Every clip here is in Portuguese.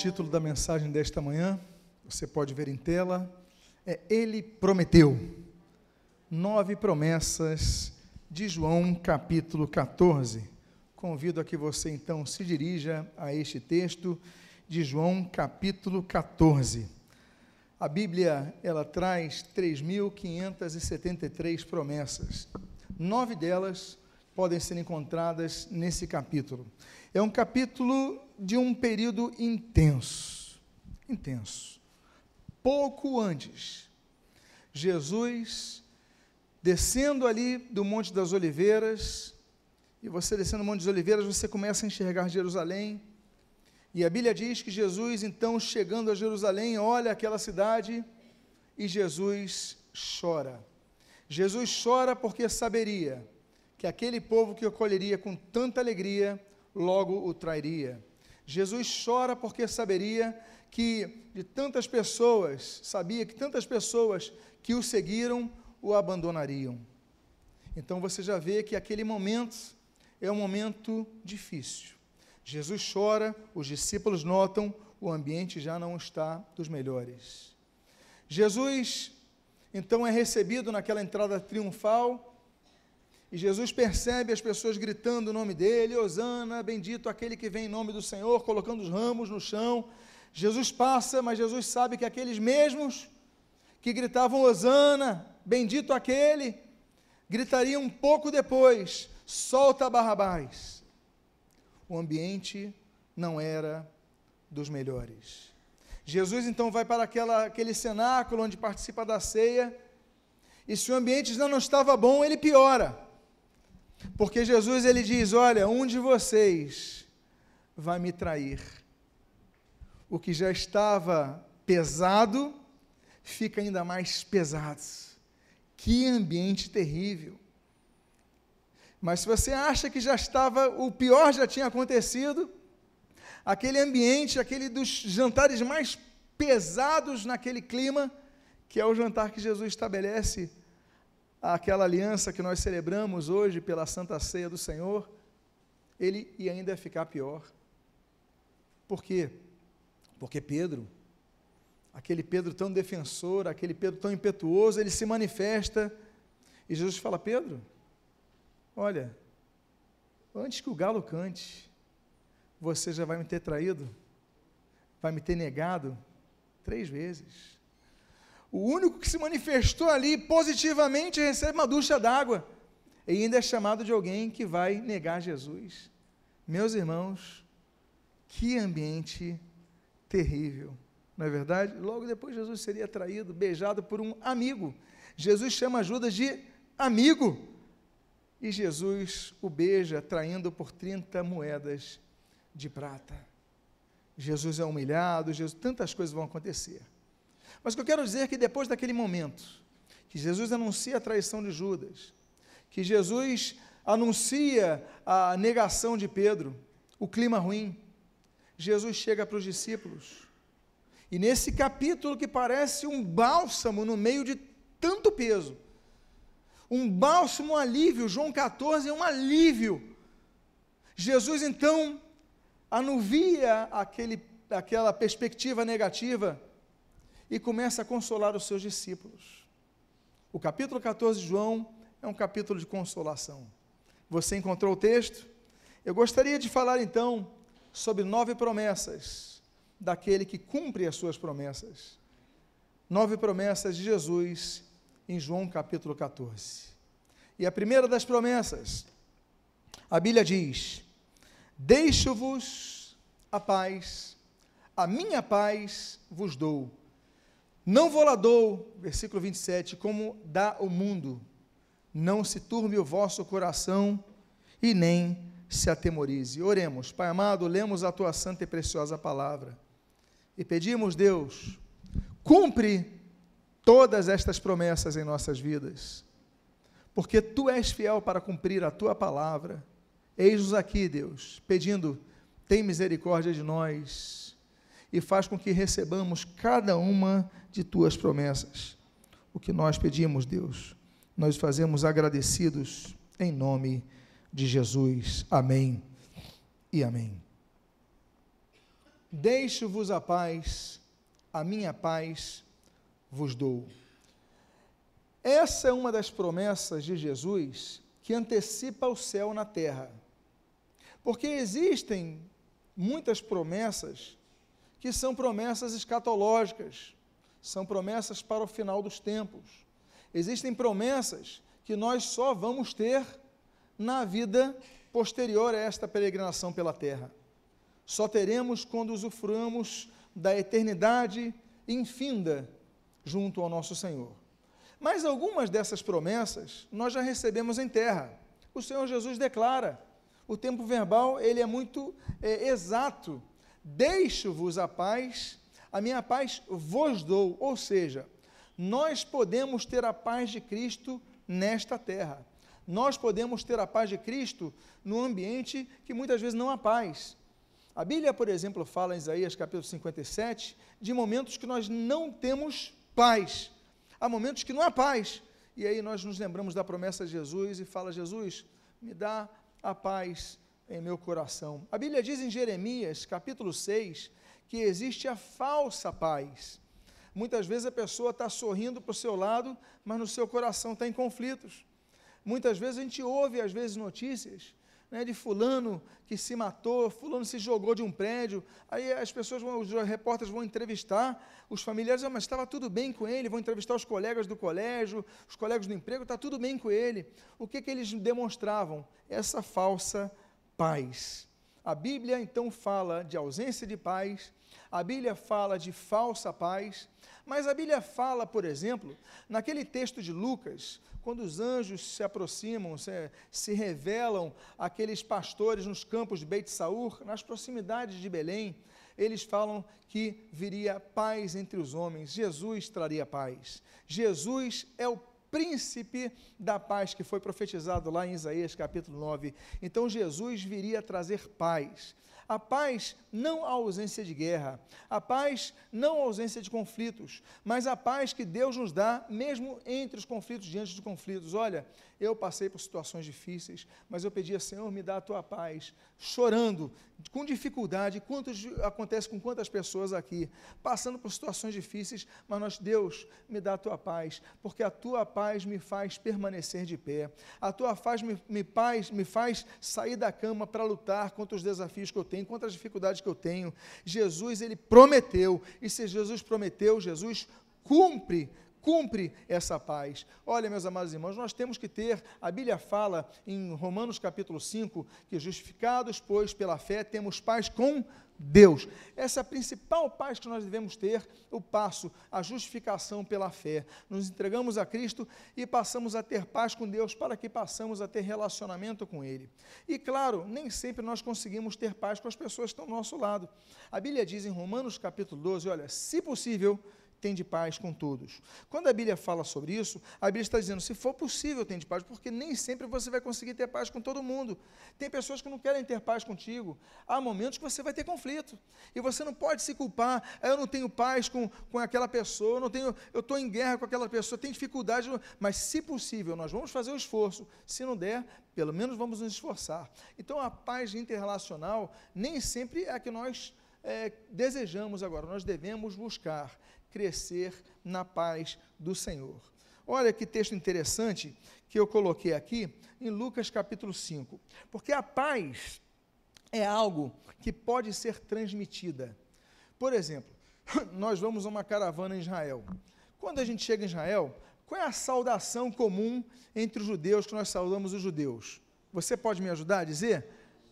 Título da mensagem desta manhã, você pode ver em tela, é Ele Prometeu. Nove promessas de João, capítulo 14. Convido a que você então se dirija a este texto de João, capítulo 14. A Bíblia, ela traz 3.573 promessas. Nove delas podem ser encontradas nesse capítulo. É um capítulo de um período intenso. Intenso. Pouco antes, Jesus descendo ali do Monte das Oliveiras, e você descendo do Monte das Oliveiras, você começa a enxergar Jerusalém. E a Bíblia diz que Jesus, então, chegando a Jerusalém, olha aquela cidade e Jesus chora. Jesus chora porque saberia que aquele povo que o acolheria com tanta alegria, logo o trairia. Jesus chora porque saberia que de tantas pessoas, sabia que tantas pessoas que o seguiram o abandonariam. Então você já vê que aquele momento é um momento difícil. Jesus chora, os discípulos notam, o ambiente já não está dos melhores. Jesus então é recebido naquela entrada triunfal e Jesus percebe as pessoas gritando o nome dele, Osana, bendito aquele que vem em nome do Senhor, colocando os ramos no chão. Jesus passa, mas Jesus sabe que aqueles mesmos que gritavam Osana, bendito aquele, gritariam um pouco depois, solta Barrabás. O ambiente não era dos melhores. Jesus então vai para aquela, aquele cenáculo onde participa da ceia, e se o ambiente já não estava bom, ele piora. Porque Jesus ele diz: "Olha, um de vocês vai me trair". O que já estava pesado fica ainda mais pesado. Que ambiente terrível. Mas se você acha que já estava, o pior já tinha acontecido, aquele ambiente, aquele dos jantares mais pesados naquele clima, que é o jantar que Jesus estabelece aquela aliança que nós celebramos hoje pela Santa Ceia do Senhor, ele ia ainda ficar pior. Por quê? Porque Pedro, aquele Pedro tão defensor, aquele Pedro tão impetuoso, ele se manifesta e Jesus fala: Pedro, olha, antes que o galo cante, você já vai me ter traído, vai me ter negado três vezes. O único que se manifestou ali positivamente recebe uma ducha d'água. E ainda é chamado de alguém que vai negar Jesus. Meus irmãos, que ambiente terrível. Não é verdade? Logo depois Jesus seria traído, beijado por um amigo. Jesus chama Judas de amigo. E Jesus o beija, traindo por 30 moedas de prata. Jesus é humilhado, Jesus, tantas coisas vão acontecer. Mas o que eu quero dizer é que depois daquele momento, que Jesus anuncia a traição de Judas, que Jesus anuncia a negação de Pedro, o clima ruim, Jesus chega para os discípulos. E nesse capítulo que parece um bálsamo no meio de tanto peso, um bálsamo, um alívio, João 14 é um alívio. Jesus então anuvia aquele, aquela perspectiva negativa e começa a consolar os seus discípulos. O capítulo 14 de João é um capítulo de consolação. Você encontrou o texto? Eu gostaria de falar então sobre nove promessas daquele que cumpre as suas promessas. Nove promessas de Jesus em João capítulo 14. E a primeira das promessas, a Bíblia diz: Deixo-vos a paz, a minha paz vos dou não vou lá dou, versículo 27, como dá o mundo. Não se turbe o vosso coração e nem se atemorize. Oremos, Pai amado, lemos a tua santa e preciosa palavra e pedimos, Deus, cumpre todas estas promessas em nossas vidas, porque tu és fiel para cumprir a tua palavra. Eis-nos aqui, Deus, pedindo, tem misericórdia de nós e faz com que recebamos cada uma de tuas promessas. O que nós pedimos, Deus, nós fazemos agradecidos em nome de Jesus. Amém e amém. Deixo-vos a paz, a minha paz vos dou. Essa é uma das promessas de Jesus que antecipa o céu na terra. Porque existem muitas promessas que são promessas escatológicas, são promessas para o final dos tempos. Existem promessas que nós só vamos ter na vida posterior a esta peregrinação pela terra. Só teremos quando usufruamos da eternidade infinda junto ao nosso Senhor. Mas algumas dessas promessas nós já recebemos em terra. O Senhor Jesus declara, o tempo verbal ele é muito é, exato. Deixo-vos a paz, a minha paz vos dou. Ou seja, nós podemos ter a paz de Cristo nesta terra. Nós podemos ter a paz de Cristo no ambiente que muitas vezes não há paz. A Bíblia, por exemplo, fala em Isaías capítulo 57 de momentos que nós não temos paz. Há momentos que não há paz. E aí nós nos lembramos da promessa de Jesus e fala: Jesus, me dá a paz em meu coração. A Bíblia diz em Jeremias, capítulo 6, que existe a falsa paz. Muitas vezes a pessoa está sorrindo para o seu lado, mas no seu coração está em conflitos. Muitas vezes a gente ouve, às vezes, notícias né, de fulano que se matou, fulano se jogou de um prédio. Aí as pessoas, vão, os repórteres vão entrevistar os familiares, ah, mas estava tudo bem com ele, vão entrevistar os colegas do colégio, os colegas do emprego, está tudo bem com ele. O que, que eles demonstravam? Essa falsa paz. A Bíblia então fala de ausência de paz, a Bíblia fala de falsa paz, mas a Bíblia fala, por exemplo, naquele texto de Lucas, quando os anjos se aproximam, se, se revelam aqueles pastores nos campos de Beit Saur, nas proximidades de Belém, eles falam que viria paz entre os homens, Jesus traria paz. Jesus é o príncipe da paz que foi profetizado lá em Isaías capítulo 9. Então Jesus viria trazer paz. A paz não a ausência de guerra, a paz não a ausência de conflitos, mas a paz que Deus nos dá mesmo entre os conflitos, diante dos conflitos. Olha, eu passei por situações difíceis, mas eu pedia, Senhor, me dá a tua paz, chorando, com dificuldade, quantos, acontece com quantas pessoas aqui, passando por situações difíceis, mas nós, Deus, me dá a tua paz, porque a tua paz me faz permanecer de pé, a tua paz me, me, paz, me faz sair da cama para lutar contra os desafios que eu tenho, contra as dificuldades que eu tenho. Jesus, ele prometeu, e se Jesus prometeu, Jesus cumpre cumpre essa paz. Olha, meus amados irmãos, nós temos que ter, a Bíblia fala em Romanos capítulo 5, que justificados, pois, pela fé, temos paz com Deus. Essa é a principal paz que nós devemos ter, o passo, a justificação pela fé. Nos entregamos a Cristo e passamos a ter paz com Deus para que passamos a ter relacionamento com Ele. E claro, nem sempre nós conseguimos ter paz com as pessoas que estão ao nosso lado. A Bíblia diz em Romanos capítulo 12, olha, se possível, de paz com todos. Quando a Bíblia fala sobre isso, a Bíblia está dizendo, se for possível, de paz, porque nem sempre você vai conseguir ter paz com todo mundo. Tem pessoas que não querem ter paz contigo. Há momentos que você vai ter conflito. E você não pode se culpar, ah, eu não tenho paz com, com aquela pessoa, eu não tenho, eu estou em guerra com aquela pessoa, tenho dificuldade, mas se possível, nós vamos fazer o esforço. Se não der, pelo menos vamos nos esforçar. Então a paz interrelacional nem sempre é a que nós é, desejamos agora, nós devemos buscar crescer na paz do Senhor. Olha que texto interessante que eu coloquei aqui em Lucas capítulo 5. Porque a paz é algo que pode ser transmitida. Por exemplo, nós vamos a uma caravana em Israel. Quando a gente chega em Israel, qual é a saudação comum entre os judeus que nós saudamos os judeus? Você pode me ajudar a dizer?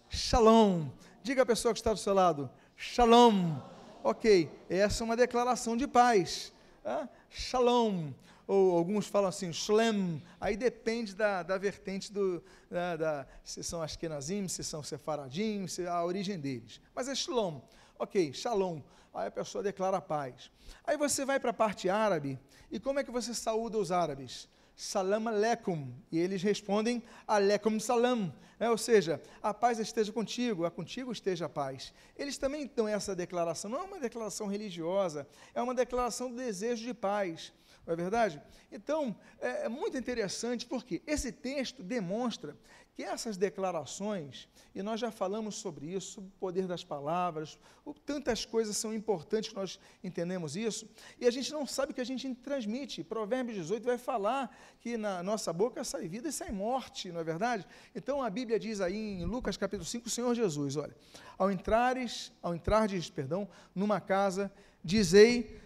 Shalom. Diga a pessoa que está do seu lado: Shalom. Ok, essa é uma declaração de paz. Ah, shalom. Ou alguns falam assim, shlem. Aí depende da, da vertente do, da, da, se são Ashkenazim, se são Sefaradim, se a origem deles. Mas é shalom. Ok, shalom. Aí a pessoa declara paz. Aí você vai para a parte árabe, e como é que você saúda os árabes? Salam aleikum. E eles respondem aleikum salam. É, ou seja, a paz esteja contigo, a contigo esteja a paz. Eles também dão essa declaração, não é uma declaração religiosa, é uma declaração do desejo de paz. Não é verdade? Então, é, é muito interessante porque esse texto demonstra que essas declarações, e nós já falamos sobre isso, o poder das palavras, tantas coisas são importantes que nós entendemos isso, e a gente não sabe o que a gente transmite. Provérbios 18 vai falar que na nossa boca sai vida e sai morte, não é verdade? Então a Bíblia diz aí em Lucas capítulo 5, o Senhor Jesus, olha, ao entrares, ao entrardes, perdão, numa casa, dizei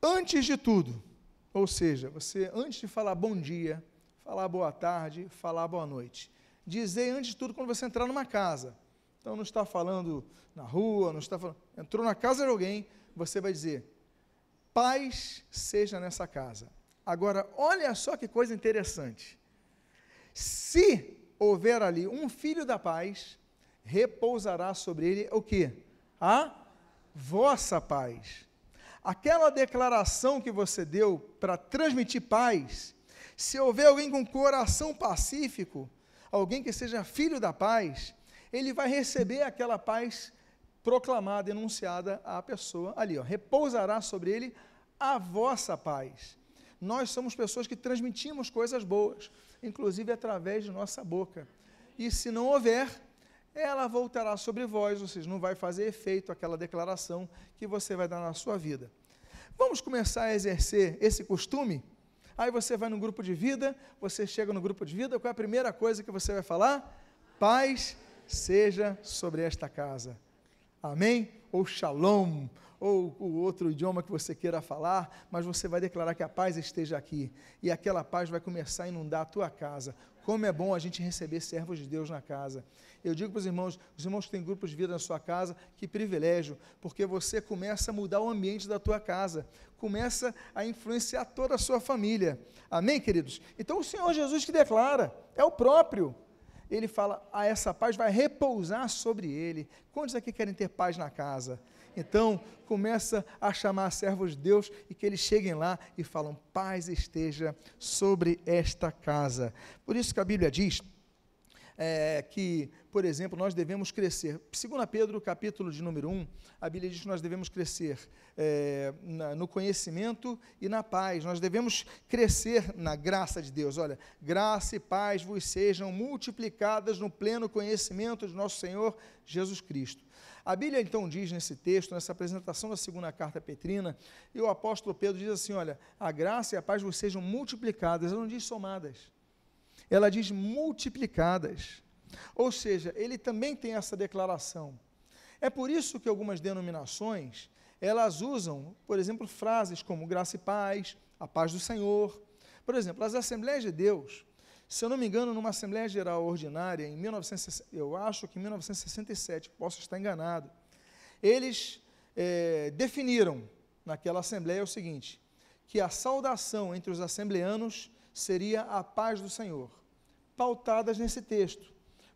antes de tudo, ou seja, você antes de falar bom dia, falar boa tarde, falar boa noite. Dizer antes de tudo quando você entrar numa casa. Então não está falando na rua, não está falando. Entrou na casa de alguém, você vai dizer: paz seja nessa casa. Agora, olha só que coisa interessante. Se houver ali um filho da paz, repousará sobre ele o que? A vossa paz. Aquela declaração que você deu para transmitir paz, se houver alguém com coração pacífico, alguém que seja filho da paz, ele vai receber aquela paz proclamada, enunciada à pessoa ali, ó, repousará sobre ele a vossa paz. Nós somos pessoas que transmitimos coisas boas, inclusive através de nossa boca. E se não houver, ela voltará sobre vós, ou seja, não vai fazer efeito aquela declaração que você vai dar na sua vida. Vamos começar a exercer esse costume? Aí você vai no grupo de vida, você chega no grupo de vida, qual é a primeira coisa que você vai falar? Paz seja sobre esta casa. Amém? Ou shalom, ou o outro idioma que você queira falar, mas você vai declarar que a paz esteja aqui. E aquela paz vai começar a inundar a tua casa. Como é bom a gente receber servos de Deus na casa. Eu digo para os irmãos, os irmãos que têm grupos de vida na sua casa, que privilégio, porque você começa a mudar o ambiente da tua casa, começa a influenciar toda a sua família. Amém, queridos? Então o Senhor Jesus que declara, é o próprio. Ele fala, a ah, essa paz vai repousar sobre ele. Quantos aqui querem ter paz na casa? Então, começa a chamar servos de Deus e que eles cheguem lá e falam: paz esteja sobre esta casa. Por isso que a Bíblia diz é, que, por exemplo, nós devemos crescer. Segundo Pedro, capítulo de número 1, a Bíblia diz que nós devemos crescer é, na, no conhecimento e na paz. Nós devemos crescer na graça de Deus. Olha, graça e paz vos sejam multiplicadas no pleno conhecimento de nosso Senhor Jesus Cristo. A Bíblia então diz nesse texto, nessa apresentação da segunda carta petrina, e o apóstolo Pedro diz assim: olha, a graça e a paz vos sejam multiplicadas, ele não diz somadas ela diz multiplicadas. Ou seja, ele também tem essa declaração. É por isso que algumas denominações, elas usam, por exemplo, frases como graça e paz, a paz do Senhor. Por exemplo, as Assembleias de Deus, se eu não me engano, numa Assembleia Geral Ordinária, em 1960, eu acho que em 1967, posso estar enganado, eles é, definiram naquela Assembleia o seguinte, que a saudação entre os assembleanos seria a paz do Senhor pautadas nesse texto,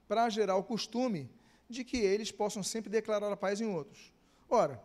para gerar o costume de que eles possam sempre declarar a paz em outros. Ora,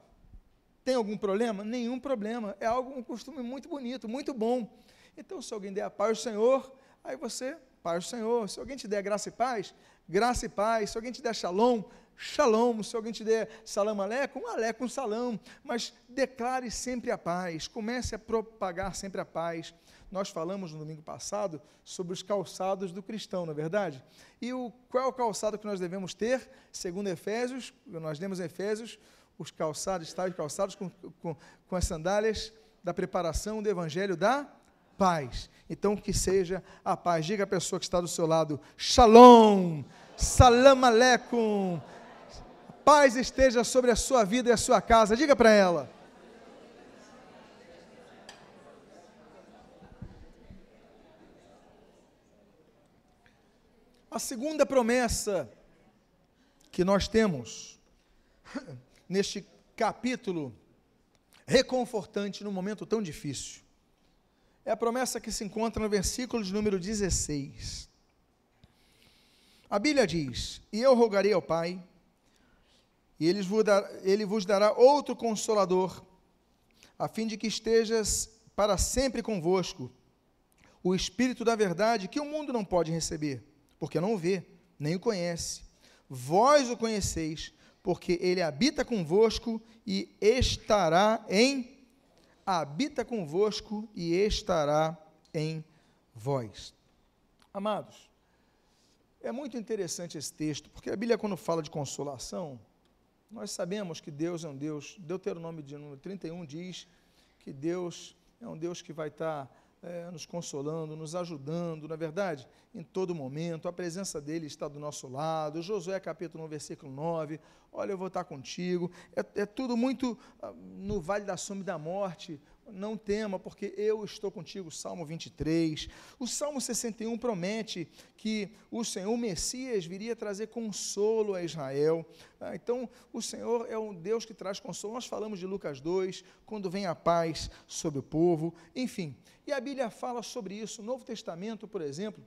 tem algum problema? Nenhum problema. É algo, um costume muito bonito, muito bom. Então, se alguém der a paz do Senhor, aí você, paz do Senhor. Se alguém te der graça e paz, graça e paz. Se alguém te der shalom, shalom. Se alguém te der salam aleikum, aleikum salam. Mas declare sempre a paz. Comece a propagar sempre a paz nós falamos no domingo passado sobre os calçados do cristão, não é verdade? E o, qual é o calçado que nós devemos ter? Segundo Efésios, nós lemos em Efésios, os calçados, tais calçados com, com, com as sandálias da preparação do evangelho da paz. Então, que seja a paz. Diga à pessoa que está do seu lado: Shalom, Salam Aleikum. Paz esteja sobre a sua vida e a sua casa. Diga para ela. A segunda promessa que nós temos neste capítulo reconfortante num momento tão difícil é a promessa que se encontra no versículo de número 16. A Bíblia diz: E eu rogarei ao Pai, e ele vos, dará, outro consolador, a fim de que estejas para sempre convosco, o Espírito da Verdade, que o mundo não pode receber porque não vê, nem o conhece. Vós o conheceis, porque ele habita convosco e estará em habita convosco e estará em vós. Amados, é muito interessante esse texto, porque a Bíblia, quando fala de consolação, nós sabemos que Deus é um Deus, Deuteronômio de número 31 diz que Deus é um Deus que vai estar é, nos consolando, nos ajudando, na é verdade, em todo momento, a presença dele está do nosso lado. Josué capítulo 1, versículo 9, olha, eu vou estar contigo. É, é tudo muito ah, no vale da sombra e da morte, não tema, porque eu estou contigo. Salmo 23. O Salmo 61 promete que o Senhor, o Messias, viria trazer consolo a Israel. Ah, então, o Senhor é um Deus que traz consolo. Nós falamos de Lucas 2, quando vem a paz sobre o povo. Enfim, e a Bíblia fala sobre isso. O Novo Testamento, por exemplo,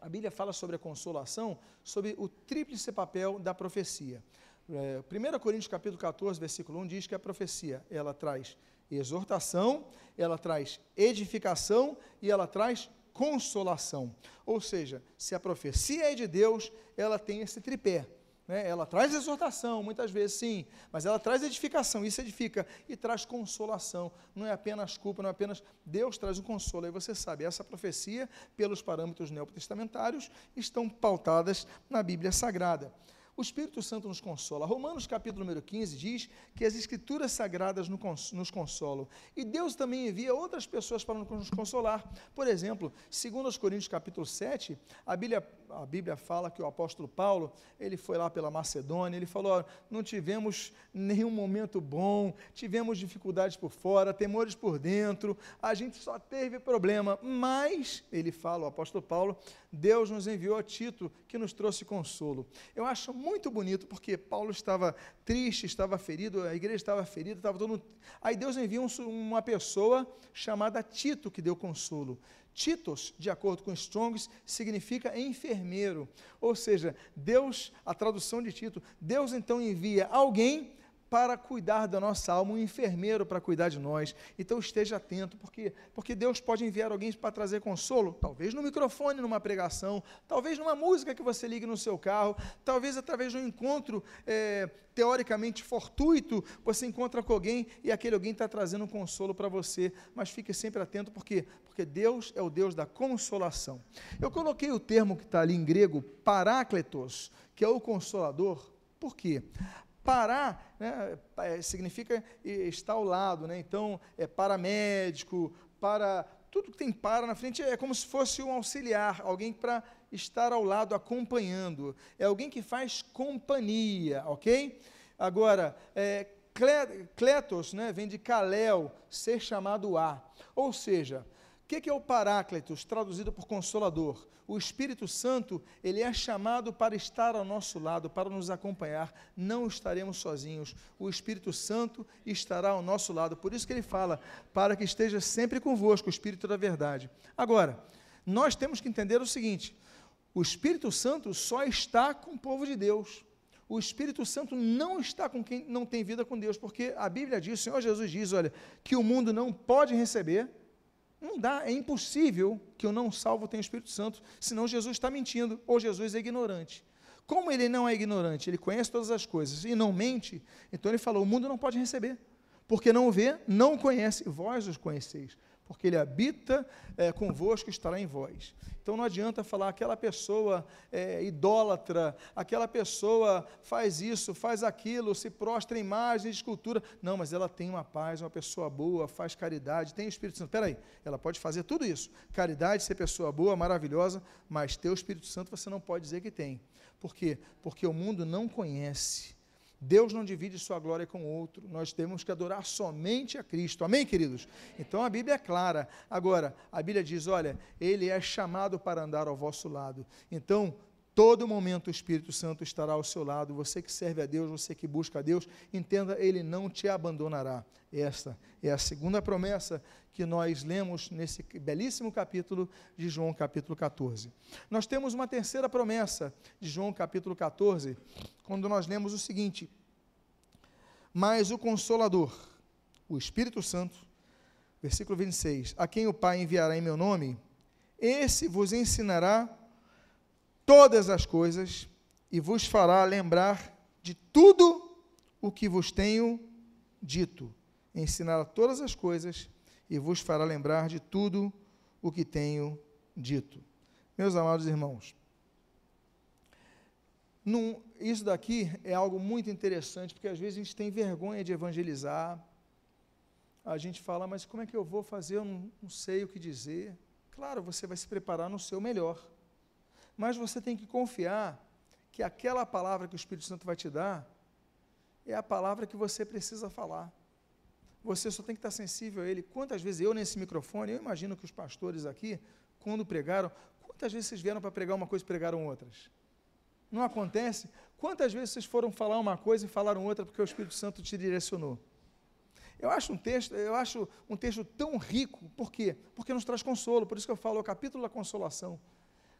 a Bíblia fala sobre a consolação, sobre o tríplice papel da profecia. É, 1 Coríntios capítulo 14, versículo 1 diz que a profecia, ela traz exortação, ela traz edificação e ela traz consolação. Ou seja, se a profecia é de Deus, ela tem esse tripé. Né? Ela traz exortação, muitas vezes sim, mas ela traz edificação, isso edifica, e traz consolação. Não é apenas culpa, não é apenas. Deus traz o consolo. Aí você sabe, essa profecia, pelos parâmetros neoptestamentários, estão pautadas na Bíblia Sagrada. O Espírito Santo nos consola. Romanos capítulo número 15 diz que as escrituras sagradas nos consolam. E Deus também envia outras pessoas para nos consolar. Por exemplo, segundo os Coríntios capítulo 7, a Bíblia, a Bíblia fala que o apóstolo Paulo, ele foi lá pela Macedônia, ele falou, não tivemos nenhum momento bom, tivemos dificuldades por fora, temores por dentro, a gente só teve problema, mas, ele fala, o apóstolo Paulo, Deus nos enviou a Tito, que nos trouxe consolo. Eu acho muito bonito, porque Paulo estava triste, estava ferido, a igreja estava ferida, estava todo. Aí Deus enviou uma pessoa chamada Tito, que deu consolo. Titos, de acordo com Strongs, significa enfermeiro. Ou seja, Deus, a tradução de Tito, Deus então envia alguém para cuidar da nossa alma, um enfermeiro para cuidar de nós. Então esteja atento, porque porque Deus pode enviar alguém para trazer consolo, talvez no microfone, numa pregação, talvez numa música que você ligue no seu carro, talvez através de um encontro é, teoricamente fortuito, você encontra com alguém e aquele alguém está trazendo um consolo para você. Mas fique sempre atento, porque porque Deus é o Deus da consolação. Eu coloquei o termo que está ali em grego, parácletos, que é o consolador. Por quê? Parar né, é, significa estar ao lado, né? então é paramédico, para. Tudo que tem para na frente é como se fosse um auxiliar, alguém para estar ao lado acompanhando. É alguém que faz companhia, ok? Agora, é, kletos né, vem de kalel, ser chamado a. Ou seja, que, é o Paráclitos, traduzido por Consolador? O Espírito Santo, ele é chamado para estar ao nosso lado, para nos acompanhar. Não estaremos sozinhos. O Espírito Santo estará ao nosso lado. Por isso que ele fala, para que esteja sempre convosco, o Espírito da verdade. Agora, nós temos que entender o seguinte: o Espírito Santo só está com o povo de Deus. O Espírito Santo não está com quem não tem vida com Deus, porque a Bíblia diz, o Senhor Jesus diz, olha, que o mundo não pode receber não dá, é impossível que eu não salvo tenha o Espírito Santo, senão Jesus está mentindo, ou Jesus é ignorante. Como ele não é ignorante, ele conhece todas as coisas e não mente, então ele falou: o mundo não pode receber, porque não vê, não conhece, vós os conheceis porque ele habita é, convosco, estará em vós. Então não adianta falar aquela pessoa é, idólatra, aquela pessoa faz isso, faz aquilo, se prostra em imagem escultura. Não, mas ela tem uma paz, uma pessoa boa, faz caridade, tem o Espírito Santo. Espera aí, ela pode fazer tudo isso. Caridade, ser pessoa boa, maravilhosa, mas ter o Espírito Santo você não pode dizer que tem. Por quê? Porque o mundo não conhece Deus não divide sua glória com outro. Nós temos que adorar somente a Cristo. Amém, queridos? Então a Bíblia é clara. Agora, a Bíblia diz: olha, ele é chamado para andar ao vosso lado. Então, todo momento o Espírito Santo estará ao seu lado. Você que serve a Deus, você que busca a Deus, entenda, ele não te abandonará. Esta é a segunda promessa que nós lemos nesse belíssimo capítulo de João, capítulo 14. Nós temos uma terceira promessa de João, capítulo 14, quando nós lemos o seguinte: Mas o Consolador, o Espírito Santo, versículo 26, a quem o Pai enviará em meu nome, esse vos ensinará todas as coisas e vos fará lembrar de tudo o que vos tenho dito ensinará todas as coisas e vos fará lembrar de tudo o que tenho dito. Meus amados irmãos, Num, isso daqui é algo muito interessante, porque às vezes a gente tem vergonha de evangelizar. A gente fala, mas como é que eu vou fazer? Eu não, não sei o que dizer. Claro, você vai se preparar no seu melhor. Mas você tem que confiar que aquela palavra que o Espírito Santo vai te dar é a palavra que você precisa falar. Você só tem que estar sensível a ele. Quantas vezes eu nesse microfone, eu imagino que os pastores aqui, quando pregaram, quantas vezes vocês vieram para pregar uma coisa e pregaram outras? Não acontece? Quantas vezes vocês foram falar uma coisa e falaram outra porque o Espírito Santo te direcionou? Eu acho um texto, eu acho um texto tão rico, por quê? Porque nos traz consolo, por isso que eu falo, o capítulo da consolação.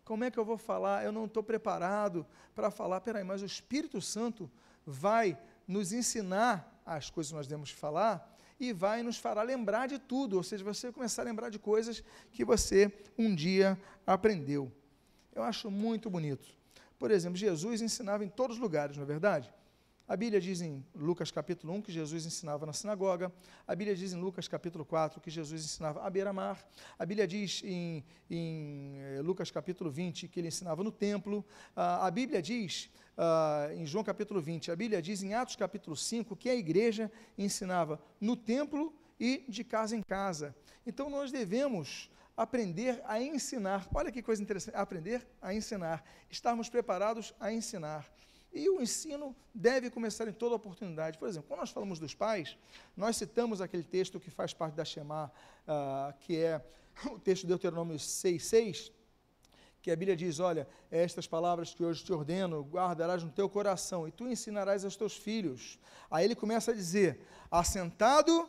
Como é que eu vou falar? Eu não estou preparado para falar. Peraí, mas o Espírito Santo vai nos ensinar as coisas que nós devemos falar e vai nos fará lembrar de tudo, ou seja, você começar a lembrar de coisas que você um dia aprendeu. Eu acho muito bonito. Por exemplo, Jesus ensinava em todos os lugares, não é verdade? A Bíblia diz em Lucas capítulo 1 que Jesus ensinava na sinagoga. A Bíblia diz em Lucas capítulo 4 que Jesus ensinava à beira-mar. A Bíblia diz em, em, eh, Lucas capítulo 20 que ele ensinava no templo. a Bíblia diz, em João capítulo 20, a Bíblia diz em Atos capítulo 5 que a igreja ensinava no templo e de casa em casa. Então nós devemos aprender a ensinar. Olha que coisa interessante, aprender a ensinar. Estarmos preparados a ensinar. E o ensino deve começar em toda oportunidade. Por exemplo, quando nós falamos dos pais, nós citamos aquele texto que faz parte da Shema, uh, que é o texto de Deuteronômio 6,6, que a Bíblia diz: Olha, estas palavras que hoje te ordeno, guardarás no teu coração e tu ensinarás aos teus filhos. Aí ele começa a dizer: assentado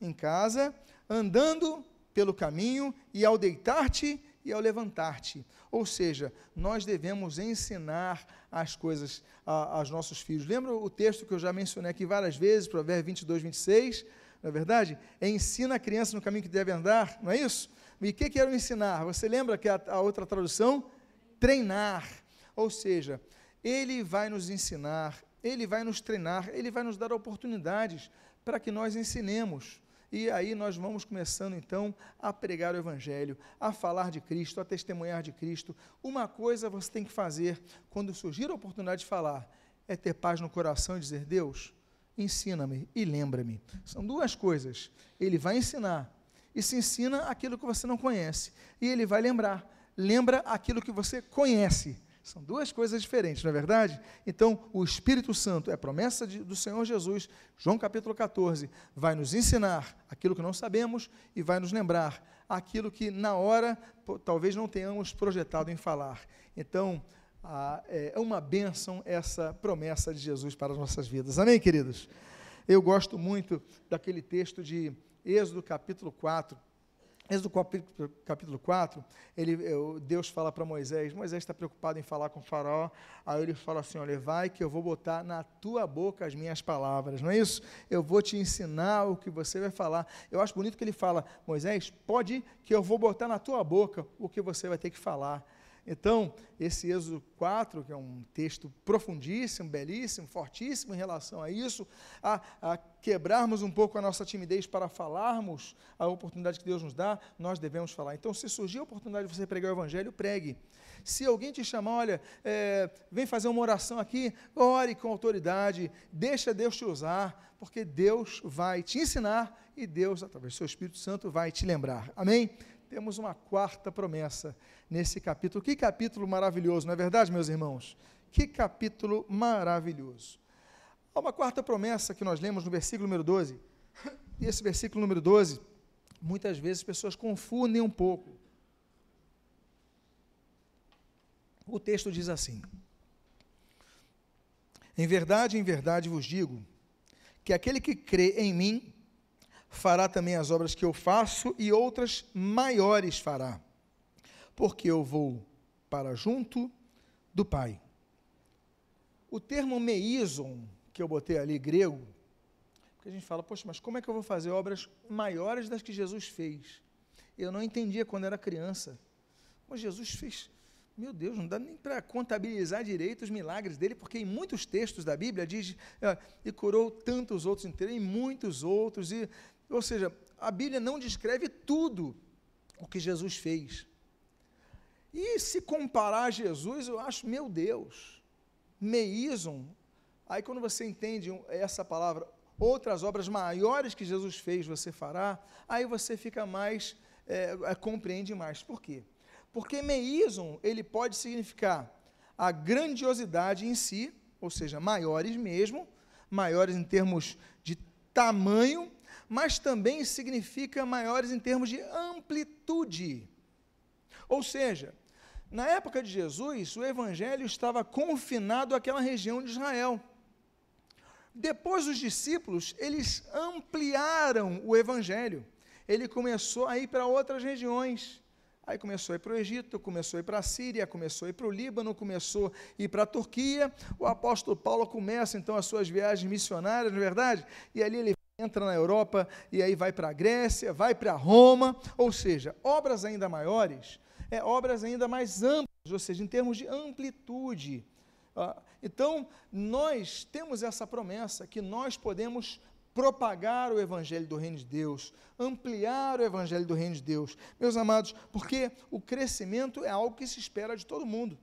em casa, andando pelo caminho e ao deitar-te e ao levantar-te. Ou seja, nós devemos ensinar as coisas aos nossos filhos. Lembra o texto que eu já mencionei aqui várias vezes, Provérbios 22, 26? Não é verdade? É ensina a criança no caminho que deve andar, não é isso? E o que quero ensinar? Você lembra que a, a outra tradução? Treinar. Ou seja, ele vai nos ensinar, ele vai nos treinar, ele vai nos dar oportunidades para que nós ensinemos. E aí nós vamos começando então a pregar o Evangelho, a falar de Cristo, a testemunhar de Cristo. Uma coisa você tem que fazer quando surgir a oportunidade de falar, é ter paz no coração e dizer: Deus, ensina-me e lembra-me. São duas coisas. Ele vai ensinar, e se ensina aquilo que você não conhece, e ele vai lembrar. Lembra aquilo que você conhece. São duas coisas diferentes, não é verdade? Então, o Espírito Santo é promessa de, do Senhor Jesus, João capítulo 14, vai nos ensinar aquilo que não sabemos e vai nos lembrar aquilo que na hora talvez não tenhamos projetado em falar. Então, a, é uma bênção essa promessa de Jesus para as nossas vidas. Amém, queridos? Eu gosto muito daquele texto de Êxodo capítulo 4 Êxodo capítulo 4, ele, Deus fala para Moisés, Moisés está preocupado em falar com o faraó, aí ele fala assim, olha, vai que eu vou botar na tua boca as minhas palavras, não é isso? Eu vou te ensinar o que você vai falar. Eu acho bonito que ele fala, Moisés, pode que eu vou botar na tua boca o que você vai ter que falar. Então, esse Êxodo 4, que é um texto profundíssimo, belíssimo, fortíssimo em relação a isso, a, a, quebrarmos um pouco a nossa timidez para falarmos a oportunidade que Deus nos dá, nós devemos falar. Então, se surgir a oportunidade de você pregar o Evangelho, pregue. Se alguém te chamar, olha, é, vem fazer uma oração aqui, ore com autoridade, deixa Deus te usar, porque Deus vai te ensinar e Deus, através do seu Espírito Santo, vai te lembrar. Amém? Temos uma quarta promessa nesse capítulo. Que capítulo maravilhoso, não é verdade, meus irmãos? Que capítulo maravilhoso. Há uma quarta promessa que nós lemos no versículo número 12. E esse versículo número 12, muitas vezes as pessoas confundem um pouco. O texto diz assim: Em verdade, em verdade vos digo, que aquele que crê em mim fará também as obras que eu faço e outras maiores fará, porque eu vou para junto do Pai. O termo meizon, que eu botei ali, grego, porque a gente fala, poxa, mas como é que eu vou fazer obras maiores das que Jesus fez? Eu não entendia quando era criança. Mas Jesus fez, meu Deus, não dá nem para contabilizar direito os milagres dele, porque em muitos textos da Bíblia diz, é, e curou tantos outros inteiros, em muitos outros, e ou seja, a Bíblia não descreve tudo o que Jesus fez. E se comparar a Jesus, eu acho, meu Deus, meizon, aí quando você entende essa palavra, outras obras maiores que Jesus fez você fará, aí você fica mais, é, é, compreende mais. Por quê? Porque meizon, ele pode significar a grandiosidade em si, ou seja, maiores mesmo, maiores em termos de tamanho, mas também significa maiores em termos de amplitude. Ou seja, na época de Jesus, o evangelho estava confinado àquela região de Israel. Depois os discípulos, eles ampliaram o evangelho. Ele começou a ir para outras regiões. Aí começou a ir para o Egito, começou a ir para a Síria, começou a ir para o Líbano, começou a ir para a Turquia. O apóstolo Paulo começa então as suas viagens missionárias, não é verdade? E ali ele entra na Europa e aí vai para a Grécia, vai para Roma, ou seja, obras ainda maiores, é obras ainda mais amplas, ou seja, em termos de amplitude. Ah, então, nós temos essa promessa que nós podemos propagar o evangelho do reino de Deus, ampliar o evangelho do reino de Deus. Meus amados, porque o crescimento é algo que se espera de todo mundo.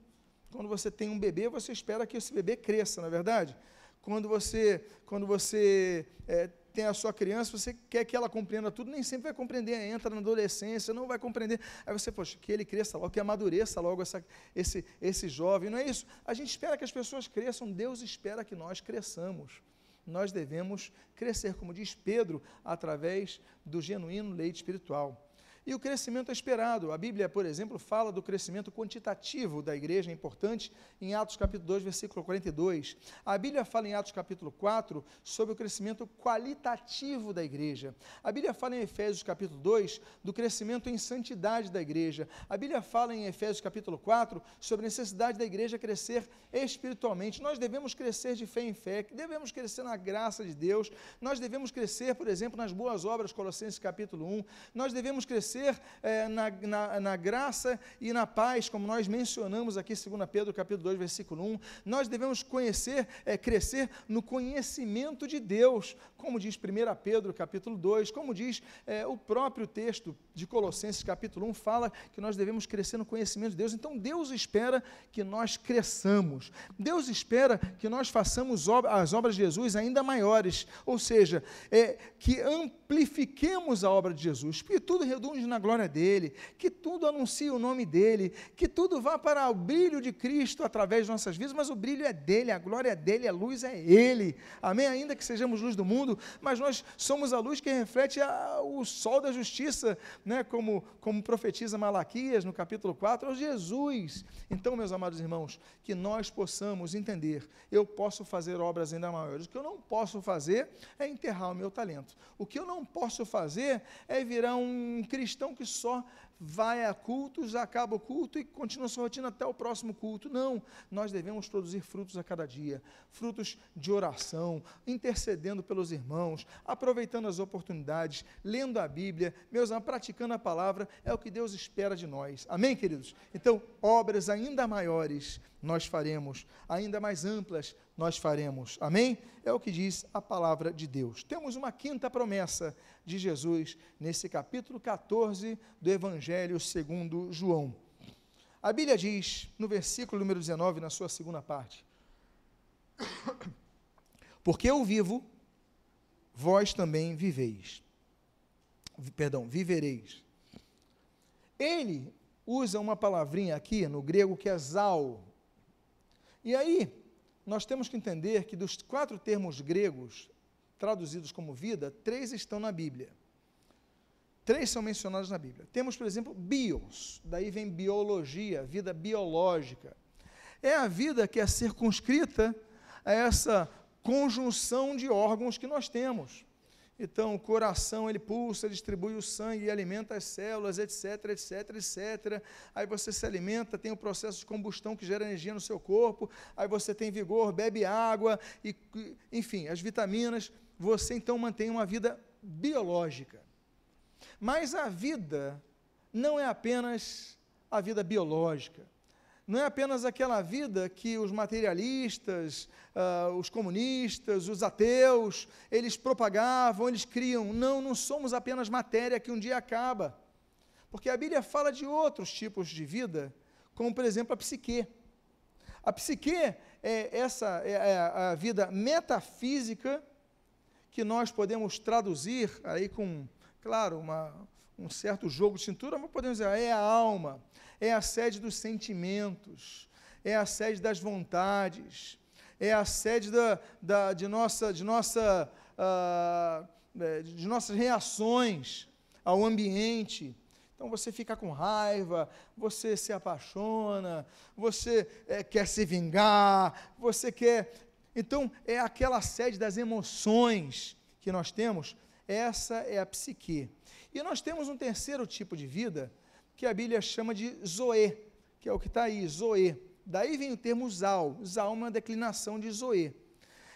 Quando você tem um bebê, você espera que esse bebê cresça, não é verdade? Quando você, quando você é, tem a sua criança, você quer que ela compreenda tudo, nem sempre vai compreender, entra na adolescência, não vai compreender. Aí você, poxa, que ele cresça logo, que amadureça logo essa, esse, esse jovem, não é isso? A gente espera que as pessoas cresçam, Deus espera que nós cresçamos nós devemos crescer, como diz Pedro, através do genuíno leite espiritual. E o crescimento é esperado. A Bíblia, por exemplo, fala do crescimento quantitativo da igreja, é importante, em Atos capítulo 2, versículo 42. A Bíblia fala em Atos capítulo 4 sobre o crescimento qualitativo da igreja. A Bíblia fala em Efésios capítulo 2 do crescimento em santidade da igreja. A Bíblia fala em Efésios capítulo 4 sobre a necessidade da igreja crescer espiritualmente. Nós devemos crescer de fé em fé, devemos crescer na graça de Deus, nós devemos crescer, por exemplo, nas boas obras, Colossenses capítulo 1, nós devemos crescer crescer é, na, na, na, graça e na paz, como nós mencionamos aqui, 2 Pedro capítulo 2, versículo 1. Nós devemos conhecer, é, crescer no conhecimento de Deus, como diz 1 Pedro capítulo 2, como diz é, o próprio texto de Colossenses capítulo 1, fala que nós devemos crescer no conhecimento de Deus. Então Deus espera que nós cresçamos. Deus espera que nós façamos as obras de Jesus ainda maiores, ou seja, é, que amplifiquemos a obra de Jesus, porque tudo na glória dele, que tudo anuncie o nome dele, que tudo vá para o brilho de Cristo através de nossas vidas, mas o brilho é dele, a glória é dele, a luz é ele. Amém? Ainda que sejamos luz do mundo, mas nós somos a luz que reflete a, o sol da justiça, né? como, como profetiza Malaquias no capítulo 4, é Jesus. Então, meus amados irmãos, que nós possamos entender, eu posso fazer obras ainda maiores. O que eu não posso fazer é enterrar o meu talento. O que eu não posso fazer é virar um cristão que só vai a cultos, acaba o culto e continua sua rotina até o próximo culto. Não, nós devemos produzir frutos a cada dia, frutos de oração, intercedendo pelos irmãos, aproveitando as oportunidades, lendo a Bíblia, meus amados, praticando a palavra, é o que Deus espera de nós. Amém, queridos? Então, obras ainda maiores nós faremos, ainda mais amplas nós faremos. Amém? É o que diz a palavra de Deus. Temos uma quinta promessa de Jesus nesse capítulo 14 do Evangelho segundo João. A Bíblia diz, no versículo número 19, na sua segunda parte: Porque eu vivo, vós também viveis. Perdão, vivereis. Ele usa uma palavrinha aqui no grego que é zal. E aí, nós temos que entender que dos quatro termos gregos traduzidos como vida, três estão na Bíblia. Três são mencionados na Bíblia. Temos, por exemplo, bios, daí vem biologia, vida biológica. É a vida que é circunscrita a essa conjunção de órgãos que nós temos. Então, o coração, ele pulsa, distribui o sangue alimenta as células, etc, etc, etc. Aí você se alimenta, tem o processo de combustão que gera energia no seu corpo, aí você tem vigor, bebe água, e, enfim, as vitaminas. Você então mantém uma vida biológica. Mas a vida não é apenas a vida biológica não é apenas aquela vida que os materialistas, uh, os comunistas, os ateus, eles propagavam, eles criam. Não, não somos apenas matéria que um dia acaba. Porque a Bíblia fala de outros tipos de vida, como por exemplo a psique. A psique é essa é a vida metafísica que nós podemos traduzir aí com, claro, uma, um certo jogo de cintura, mas podemos dizer, é a alma, é a sede dos sentimentos, é a sede das vontades, é a sede da, da, de, nossa, de, nossa, uh, de nossas reações ao ambiente. Então você fica com raiva, você se apaixona, você é, quer se vingar, você quer. Então é aquela sede das emoções que nós temos, essa é a psique. E nós temos um terceiro tipo de vida que a Bíblia chama de Zoe, que é o que está aí, Zoe. Daí vem o termo Zal. Zal é uma declinação de Zoe.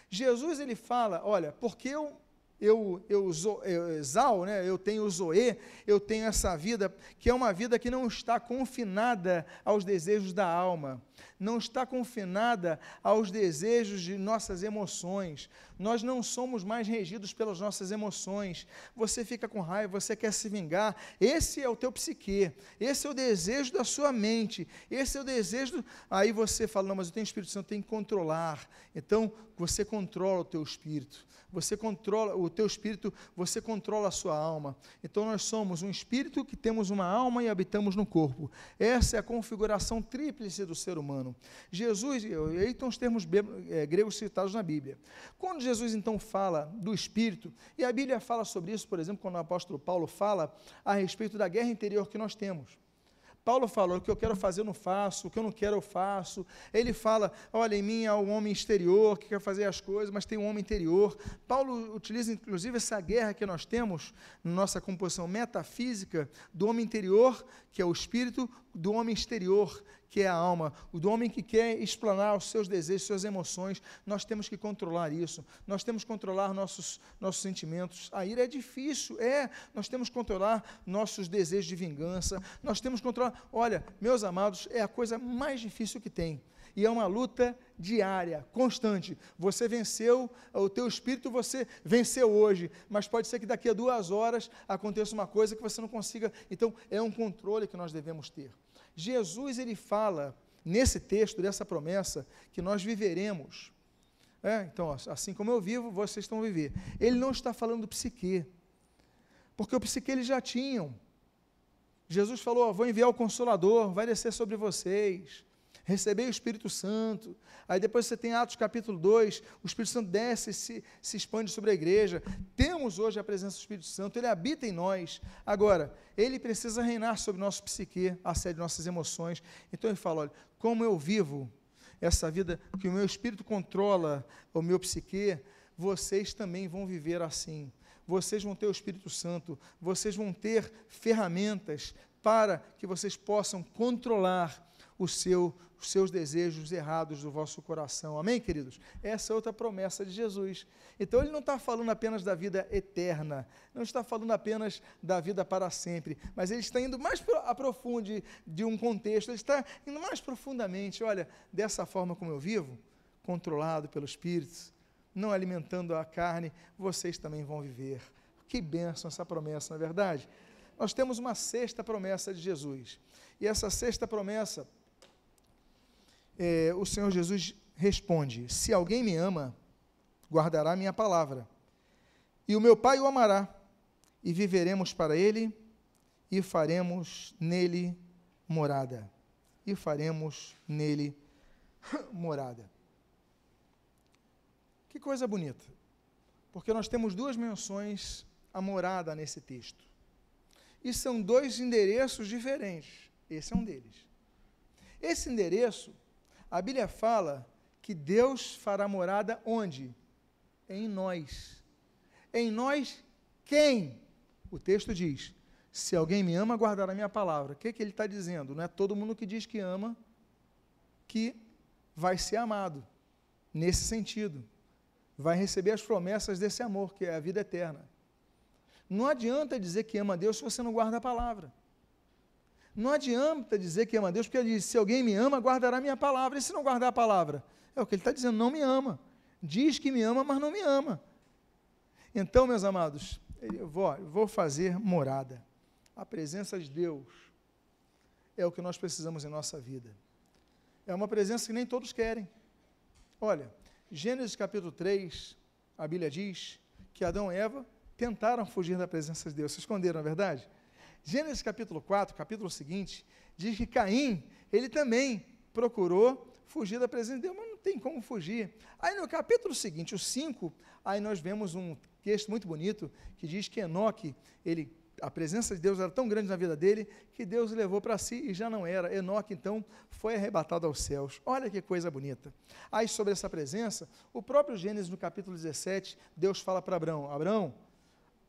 Jesus ele fala, olha, porque eu eu, eu, eu Zal, né, eu tenho Zoe, eu tenho essa vida que é uma vida que não está confinada aos desejos da alma, não está confinada aos desejos de nossas emoções. Nós não somos mais regidos pelas nossas emoções. Você fica com raiva, você quer se vingar. Esse é o teu psique, esse é o desejo da sua mente, esse é o desejo. Aí você fala, não, mas eu tenho Espírito Santo, tem que controlar. Então você controla o teu espírito você controla o teu espírito, você controla a sua alma. Então nós somos um espírito que temos uma alma e habitamos no corpo. Essa é a configuração tríplice do ser humano. Jesus, e aí estão os termos é, gregos citados na Bíblia. Quando Jesus então fala do espírito, e a Bíblia fala sobre isso, por exemplo, quando o apóstolo Paulo fala a respeito da guerra interior que nós temos. Paulo falou: o que eu quero fazer eu não faço, o que eu não quero eu faço. Ele fala: olha, em mim há um homem exterior que quer fazer as coisas, mas tem um homem interior. Paulo utiliza inclusive essa guerra que nós temos na nossa composição metafísica do homem interior, que é o espírito, do homem exterior, que é a alma, o do homem que quer explanar os seus desejos, suas emoções, nós temos que controlar isso, nós temos que controlar nossos, nossos sentimentos. A ira é difícil, é, nós temos que controlar nossos desejos de vingança, nós temos que controlar. Olha, meus amados, é a coisa mais difícil que tem. E é uma luta diária, constante. Você venceu, o teu espírito você venceu hoje, mas pode ser que daqui a duas horas aconteça uma coisa que você não consiga. Então, é um controle que nós devemos ter. Jesus ele fala nesse texto dessa promessa que nós viveremos. É, então, assim como eu vivo, vocês estão viver. Ele não está falando do psique, porque o psique eles já tinham. Jesus falou: Vou enviar o Consolador, vai descer sobre vocês receber o Espírito Santo. Aí depois você tem Atos capítulo 2, o Espírito Santo desce e se, se expande sobre a igreja. Temos hoje a presença do Espírito Santo, ele habita em nós. Agora, ele precisa reinar sobre nosso psique, a sede de nossas emoções. Então ele fala: olha, como eu vivo essa vida que o meu espírito controla o meu psique, vocês também vão viver assim. Vocês vão ter o Espírito Santo, vocês vão ter ferramentas para que vocês possam controlar seu, os seus desejos errados do vosso coração. Amém, queridos? Essa é outra promessa de Jesus. Então, ele não está falando apenas da vida eterna, não está falando apenas da vida para sempre, mas ele está indo mais a profundo de, um contexto, ele está indo mais profundamente. Olha, dessa forma como eu vivo, controlado pelo Espírito, não alimentando a carne, vocês também vão viver. Que bênção essa promessa, não é verdade? Nós temos uma sexta promessa de Jesus. E essa sexta promessa é, o Senhor Jesus responde: Se alguém me ama, guardará minha palavra, e o meu Pai o amará, e viveremos para ele, e faremos nele morada. E faremos nele morada. Que coisa bonita, porque nós temos duas menções a morada nesse texto. E são dois endereços diferentes. Esse é um deles. Esse endereço a Bíblia fala que Deus fará morada onde? Em nós. Em nós, quem? O texto diz: Se alguém me ama, guardará minha palavra. O que, que ele está dizendo? Não é todo mundo que diz que ama que vai ser amado. Nesse sentido. Vai receber as promessas desse amor, que é a vida eterna. Não adianta dizer que ama a Deus se você não guarda a palavra. Não adianta dizer que ama Deus, porque ele diz: se alguém me ama, guardará minha palavra. E se não guardar a palavra? É o que ele está dizendo: não me ama. Diz que me ama, mas não me ama. Então, meus amados, eu vou, eu vou fazer morada. A presença de Deus é o que nós precisamos em nossa vida. É uma presença que nem todos querem. Olha, Gênesis capítulo 3, a Bíblia diz que Adão e Eva tentaram fugir da presença de Deus, se esconderam, não é verdade? Gênesis capítulo 4, capítulo seguinte, diz que Caim, ele também procurou fugir da presença de Deus, mas não tem como fugir. Aí no capítulo seguinte, o 5, aí nós vemos um texto muito bonito que diz que Enoque, ele a presença de Deus era tão grande na vida dele que Deus o levou para si e já não era. Enoque, então, foi arrebatado aos céus. Olha que coisa bonita. Aí, sobre essa presença, o próprio Gênesis, no capítulo 17, Deus fala para Abraão: Abraão,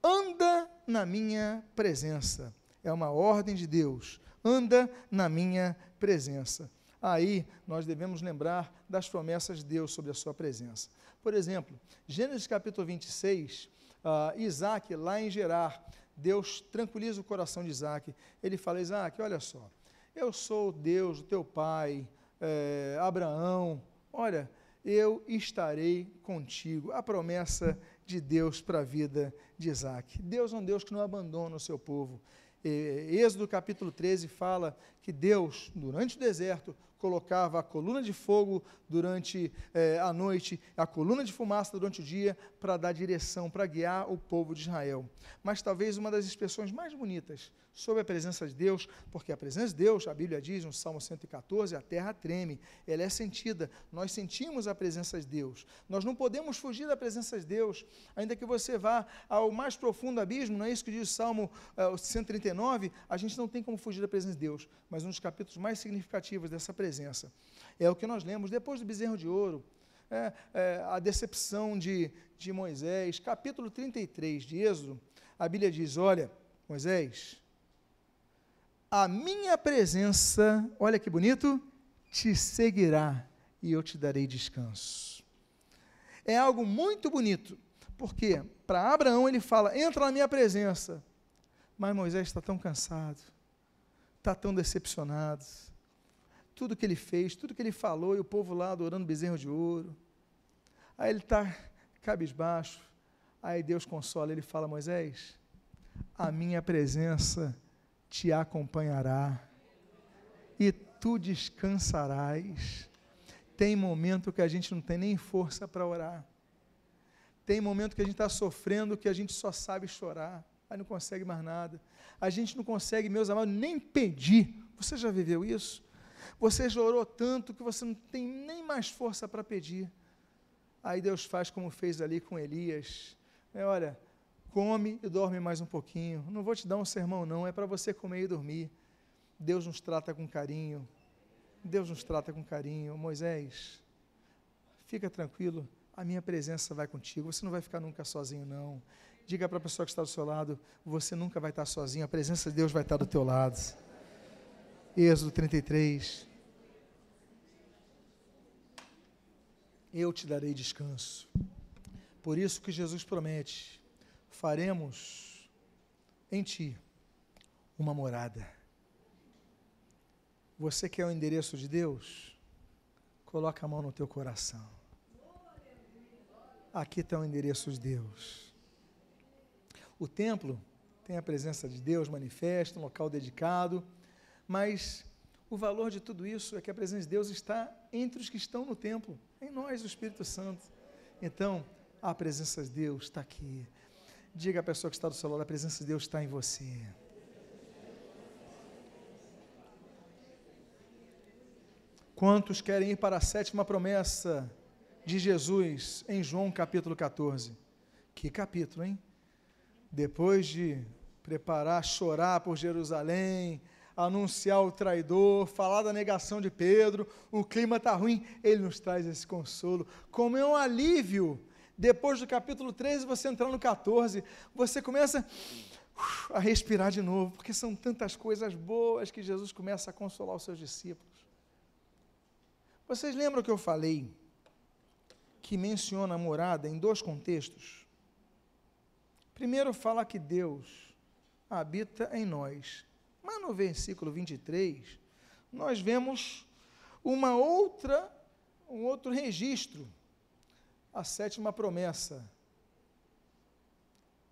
anda na minha presença. É uma ordem de Deus. Anda na minha presença. Aí nós devemos lembrar das promessas de Deus sobre a sua presença. Por exemplo, Gênesis capítulo 26, uh, ah, Isaac, lá em Gerar, Deus tranquiliza o coração de Isaac. Ele fala: Isaac, olha só, eu sou Deus, o teu pai, é, Abraão, olha, eu estarei contigo. A promessa de Deus para a vida de Isaac. Deus é um Deus que não abandona o seu povo. Êxodo capítulo 13 fala que Deus, durante o deserto, colocava a coluna de fogo durante eh, a noite, a coluna de fumaça durante o dia, para dar direção, para guiar o povo de Israel. Mas talvez uma das expressões mais bonitas sobre a presença de Deus, porque a presença de Deus, a Bíblia diz no Salmo 114, a terra treme, ela é sentida, nós sentimos a presença de Deus. Nós não podemos fugir da presença de Deus, ainda que você vá ao mais profundo abismo, não é isso que diz o Salmo uh, eh, 139, a gente não tem como fugir da presença de Deus, mas um dos capítulos mais significativos dessa presença é o que nós lemos depois do bezerro de ouro, é, é, a decepção de, de Moisés, capítulo 33 de Êxodo, a Bíblia diz: Olha, Moisés, a minha presença, olha que bonito, te seguirá e eu te darei descanso. É algo muito bonito, porque para Abraão ele fala: entra na minha presença. Mas Moisés está tão cansado, está tão decepcionado. Tudo que ele fez, tudo que ele falou, e o povo lá adorando bezerro de ouro. Aí ele está cabisbaixo. Aí Deus consola, ele fala: Moisés, a minha presença te acompanhará e tu descansarás. Tem momento que a gente não tem nem força para orar. Tem momento que a gente está sofrendo que a gente só sabe chorar, aí não consegue mais nada. A gente não consegue, meus amados, nem pedir. Você já viveu isso? Você chorou tanto que você não tem nem mais força para pedir. Aí Deus faz como fez ali com Elias. É, olha, come e dorme mais um pouquinho. Não vou te dar um sermão, não, é para você comer e dormir. Deus nos trata com carinho. Deus nos trata com carinho. Moisés, fica tranquilo, a minha presença vai contigo. Você não vai ficar nunca sozinho, não. Diga para a pessoa que está do seu lado: você nunca vai estar sozinho, a presença de Deus vai estar do teu lado. Êxodo 33. Eu te darei descanso. Por isso que Jesus promete: faremos em ti uma morada. Você quer o endereço de Deus? Coloca a mão no teu coração. Aqui está o endereço de Deus. O templo tem a presença de Deus manifesta, um local dedicado, mas o valor de tudo isso é que a presença de Deus está entre os que estão no templo, em nós, o Espírito Santo. Então, a presença de Deus está aqui. Diga à pessoa que está do seu lado: a presença de Deus está em você. Quantos querem ir para a sétima promessa de Jesus em João capítulo 14? Que capítulo, hein? Depois de preparar, chorar por Jerusalém, anunciar o traidor, falar da negação de Pedro, o clima está ruim, ele nos traz esse consolo. Como é um alívio depois do capítulo 13, você entrar no 14, você começa a respirar de novo, porque são tantas coisas boas que Jesus começa a consolar os seus discípulos. Vocês lembram que eu falei que menciona a morada em dois contextos? Primeiro, fala que Deus habita em nós. Mas no versículo 23, nós vemos uma outra, um outro registro a sétima promessa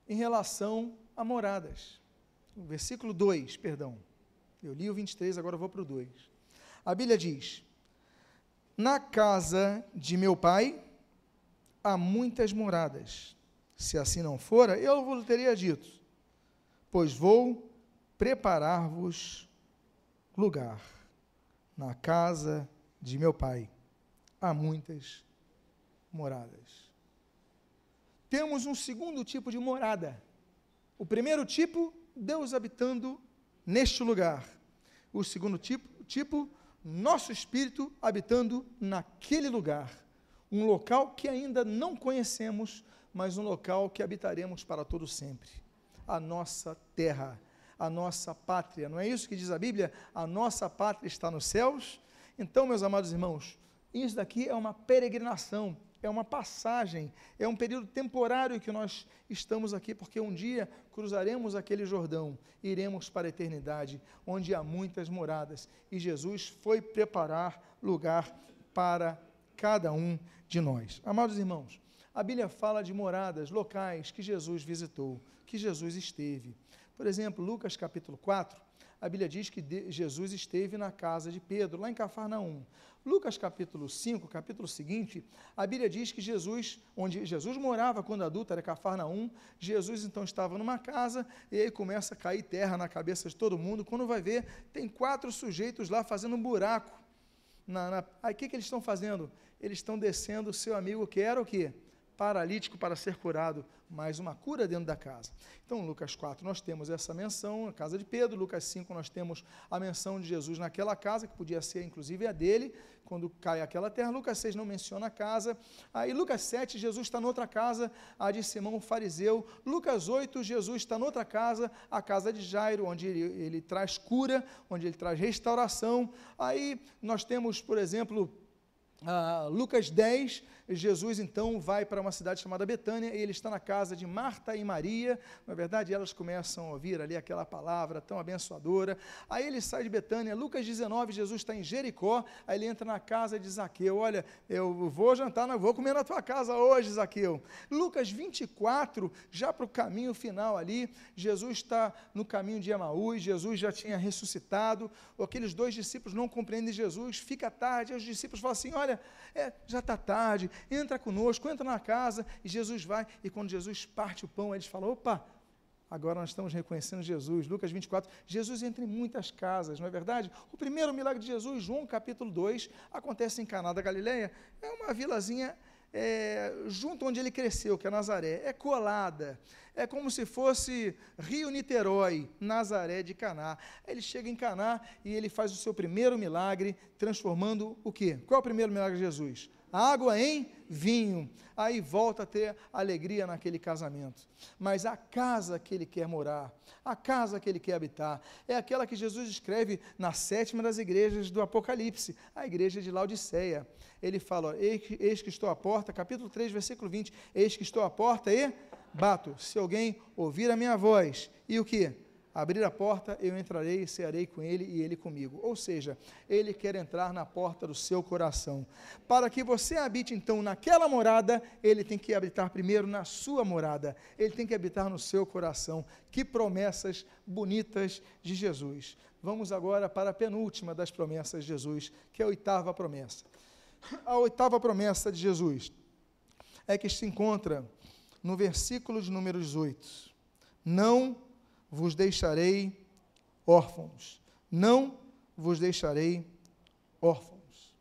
em relação a moradas. O versículo 2, perdão. Eu li o 23, agora vou para o 2. A Bíblia diz: Na casa de meu pai há muitas moradas. Se assim não fora, eu vos teria dito, pois vou preparar-vos lugar. Na casa de meu pai há muitas moradas. Temos um segundo tipo de morada. O primeiro tipo, Deus habitando neste lugar. O segundo tipo, tipo nosso espírito habitando naquele lugar, um local que ainda não conhecemos, mas um local que habitaremos para todo sempre. A nossa terra, a nossa pátria. Não é isso que diz a Bíblia? A nossa pátria está nos céus. Então, meus amados irmãos, isso daqui é uma peregrinação, é uma passagem, é um período temporário que nós estamos aqui, porque um dia cruzaremos aquele Jordão, iremos para a eternidade, onde há muitas moradas, e Jesus foi preparar lugar para cada um de nós. Amados irmãos, a Bíblia fala de moradas, locais que Jesus visitou, que Jesus esteve. Por exemplo, Lucas capítulo 4, a Bíblia diz que Jesus esteve na casa de Pedro, lá em Cafarnaum. Lucas capítulo 5, capítulo seguinte, a Bíblia diz que Jesus, onde Jesus morava quando adulto, era Cafarnaum, Jesus então estava numa casa e aí começa a cair terra na cabeça de todo mundo. Quando vai ver, tem quatro sujeitos lá fazendo um buraco. Na, na, aí o que, que eles estão fazendo? Eles estão descendo o seu amigo que era o quê? Paralítico para ser curado, mais uma cura dentro da casa. Então, Lucas 4, nós temos essa menção, a casa de Pedro, Lucas 5, nós temos a menção de Jesus naquela casa, que podia ser inclusive a dele, quando cai aquela terra. Lucas 6 não menciona a casa. Aí, Lucas 7, Jesus está noutra casa, a de Simão o fariseu. Lucas 8, Jesus está noutra casa, a casa de Jairo, onde ele, ele traz cura, onde ele traz restauração. Aí, nós temos, por exemplo, Uh, Lucas 10, Jesus então vai para uma cidade chamada Betânia e ele está na casa de Marta e Maria. Na verdade, elas começam a ouvir ali aquela palavra tão abençoadora. Aí ele sai de Betânia. Lucas 19, Jesus está em Jericó. Aí ele entra na casa de Zaqueu. Olha, eu vou jantar, não vou comer na tua casa hoje, Zaqueu. Lucas 24, já para o caminho final ali, Jesus está no caminho de Emaús. Jesus já tinha ressuscitado. Aqueles dois discípulos não compreendem Jesus. Fica tarde. Os discípulos falam assim: Olha, é, já está tarde entra conosco, entra na casa, e Jesus vai, e quando Jesus parte o pão, eles falam, opa, agora nós estamos reconhecendo Jesus. Lucas 24, Jesus entra em muitas casas, não é verdade? O primeiro milagre de Jesus, João capítulo 2, acontece em Caná da Galileia, é uma vilazinha é, junto onde ele cresceu, que é Nazaré, é colada, é como se fosse Rio Niterói, Nazaré de Caná. Ele chega em Caná e ele faz o seu primeiro milagre, transformando o quê? Qual é o primeiro milagre de Jesus? Água em vinho. Aí volta a ter alegria naquele casamento. Mas a casa que ele quer morar, a casa que ele quer habitar, é aquela que Jesus escreve na sétima das igrejas do Apocalipse, a igreja de Laodiceia. Ele fala: Eis que estou à porta, capítulo 3, versículo 20: Eis que estou à porta e bato. Se alguém ouvir a minha voz, e o que? Abrir a porta, eu entrarei e cearei com ele e ele comigo. Ou seja, ele quer entrar na porta do seu coração. Para que você habite então naquela morada, ele tem que habitar primeiro na sua morada. Ele tem que habitar no seu coração. Que promessas bonitas de Jesus. Vamos agora para a penúltima das promessas de Jesus, que é a oitava promessa. A oitava promessa de Jesus é que se encontra no versículo de número 18. Não vos deixarei órfãos. Não vos deixarei órfãos.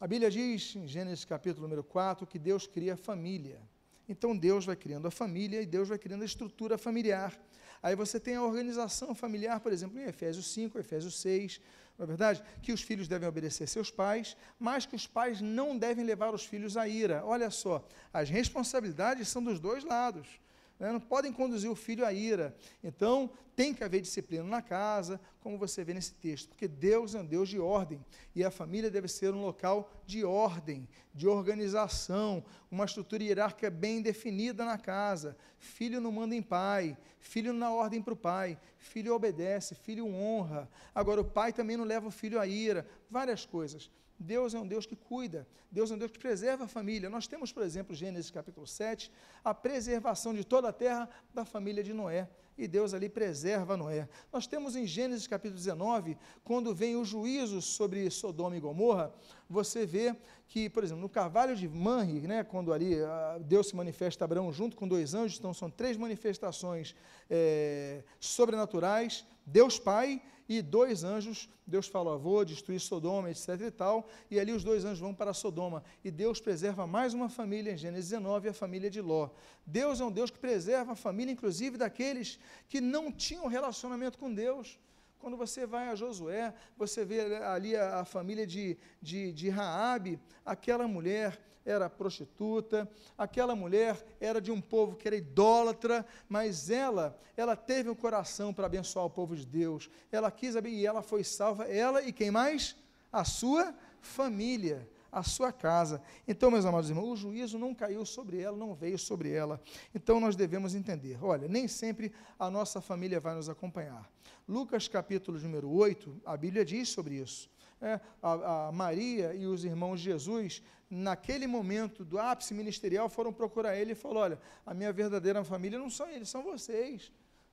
A Bíblia diz, em Gênesis capítulo número 4, que Deus cria família. Então Deus vai criando a família e Deus vai criando a estrutura familiar. Aí você tem a organização familiar, por exemplo, em Efésios 5, Efésios 6, não é verdade? Que os filhos devem obedecer seus pais, mas que os pais não devem levar os filhos à ira. Olha só, as responsabilidades são dos dois lados né, não podem conduzir o filho à ira. Então, tem que haver disciplina na casa, como você vê nesse texto, porque Deus é um Deus de ordem e a família deve ser um local de ordem, de organização, uma estrutura hierárquica bem definida na casa. Filho não manda em pai, filho não dá ordem para o pai, filho obedece, filho honra. Agora, o pai também não leva o filho à ira, várias coisas. Deus é um Deus que cuida, Deus é um Deus que preserva a família. Nós temos, por exemplo, Gênesis capítulo 7, a preservação de toda a terra da família de Noé. E Deus ali preserva Noé. Nós temos em Gênesis capítulo 19, quando vem o juízo sobre Sodoma e Gomorra, você vê que, por exemplo, no carvalho de Manri, né, quando ali ah, Deus se manifesta a Abraão junto com dois anjos, então são três manifestações é, sobrenaturais, Deus Pai e dois anjos, Deus fala, vou destruir Sodoma, etc e tal, e ali os dois anjos vão para Sodoma, e Deus preserva mais uma família, em Gênesis 19, a família de Ló. Deus é um Deus que preserva a família, inclusive daqueles que não tinham relacionamento com Deus. Quando você vai a Josué, você vê ali a, a família de, de, de Raabe, aquela mulher era prostituta, aquela mulher era de um povo que era idólatra, mas ela, ela teve um coração para abençoar o povo de Deus. Ela quis e ela foi salva, ela e quem mais? A sua família a sua casa. Então, meus amados irmãos, o juízo não caiu sobre ela, não veio sobre ela. Então, nós devemos entender: olha, nem sempre a nossa família vai nos acompanhar. Lucas capítulo número 8, a Bíblia diz sobre isso. É, a, a Maria e os irmãos Jesus, naquele momento do ápice ministerial, foram procurar ele e falou: Olha, a minha verdadeira família não são eles, são vocês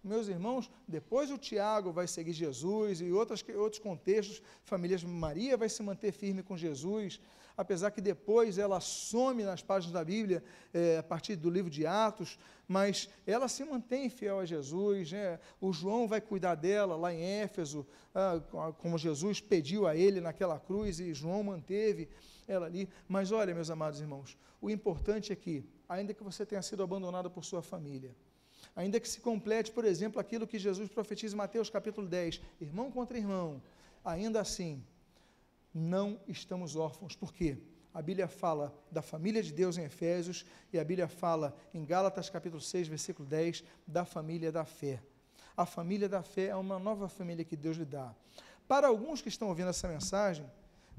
meus irmãos, depois o Tiago vai seguir Jesus e outros, outros contextos, famílias Maria vai se manter firme com Jesus, apesar que depois ela some nas páginas da Bíblia, é, a partir do livro de Atos, mas ela se mantém fiel a Jesus, né? o João vai cuidar dela lá em Éfeso, ah, como Jesus pediu a ele naquela cruz, e João manteve ela ali, mas olha meus amados irmãos, o importante é que, ainda que você tenha sido abandonado por sua família, ainda que se complete, por exemplo, aquilo que Jesus profetiza em Mateus capítulo 10, irmão contra irmão, ainda assim, não estamos órfãos. Por quê? A Bíblia fala da família de Deus em Efésios e a Bíblia fala em Gálatas capítulo 6, versículo 10, da família da fé. A família da fé é uma nova família que Deus lhe dá. Para alguns que estão ouvindo essa mensagem,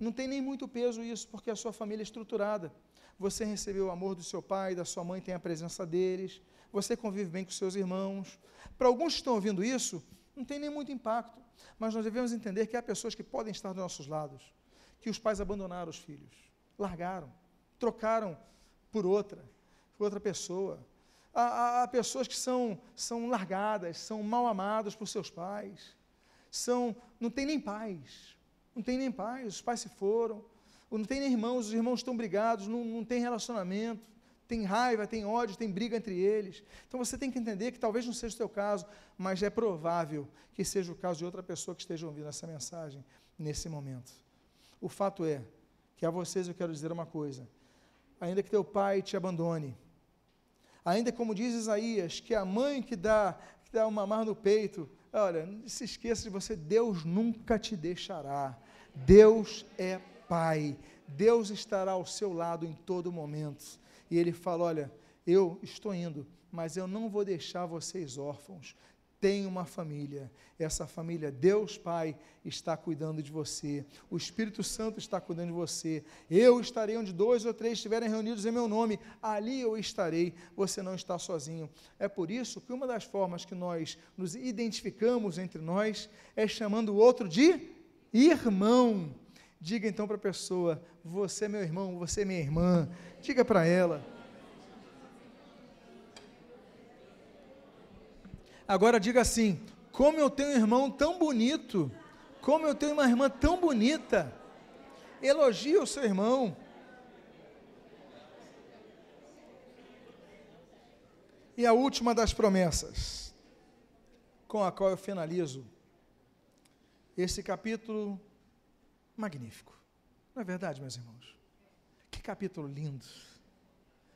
não tem nem muito peso isso, porque a sua família é estruturada. Você recebeu o amor do seu pai, da sua mãe, tem a presença deles, você convive bem com seus irmãos. Para alguns que estão ouvindo isso, não tem nem muito impacto, mas nós devemos entender que há pessoas que podem estar dos nossos lados, que os pais abandonaram os filhos, largaram, trocaram por outra, por outra pessoa. Há, há, há pessoas que são, são largadas, são mal amadas por seus pais, são, não tem nem pais, não tem nem pais, os pais se foram, não tem nem irmãos, os irmãos estão brigados, não, não tem relacionamento, tem raiva, tem ódio, tem briga entre eles. Então você tem que entender que talvez não seja o seu caso, mas é provável que seja o caso de outra pessoa que esteja ouvindo essa mensagem nesse momento. O fato é que a vocês eu quero dizer uma coisa: ainda que teu pai te abandone, ainda como diz Isaías, que a mãe que dá, que dá uma mar no peito, olha, não se esqueça de você, Deus nunca te deixará. Deus é Pai. Deus estará ao seu lado em todo momento e ele fala: Olha, eu estou indo, mas eu não vou deixar vocês órfãos. Tem uma família. Essa família, Deus Pai, está cuidando de você. O Espírito Santo está cuidando de você. Eu estarei onde dois ou três estiverem reunidos em meu nome. Ali eu estarei. Você não está sozinho. É por isso que uma das formas que nós nos identificamos entre nós é chamando o outro de irmão. Diga então para a pessoa: Você é meu irmão, você é minha irmã. Diga para ela. Agora diga assim: Como eu tenho um irmão tão bonito, como eu tenho uma irmã tão bonita. Elogie o seu irmão. E a última das promessas, com a qual eu finalizo esse capítulo magnífico. Não é verdade, meus irmãos? Que capítulo lindo.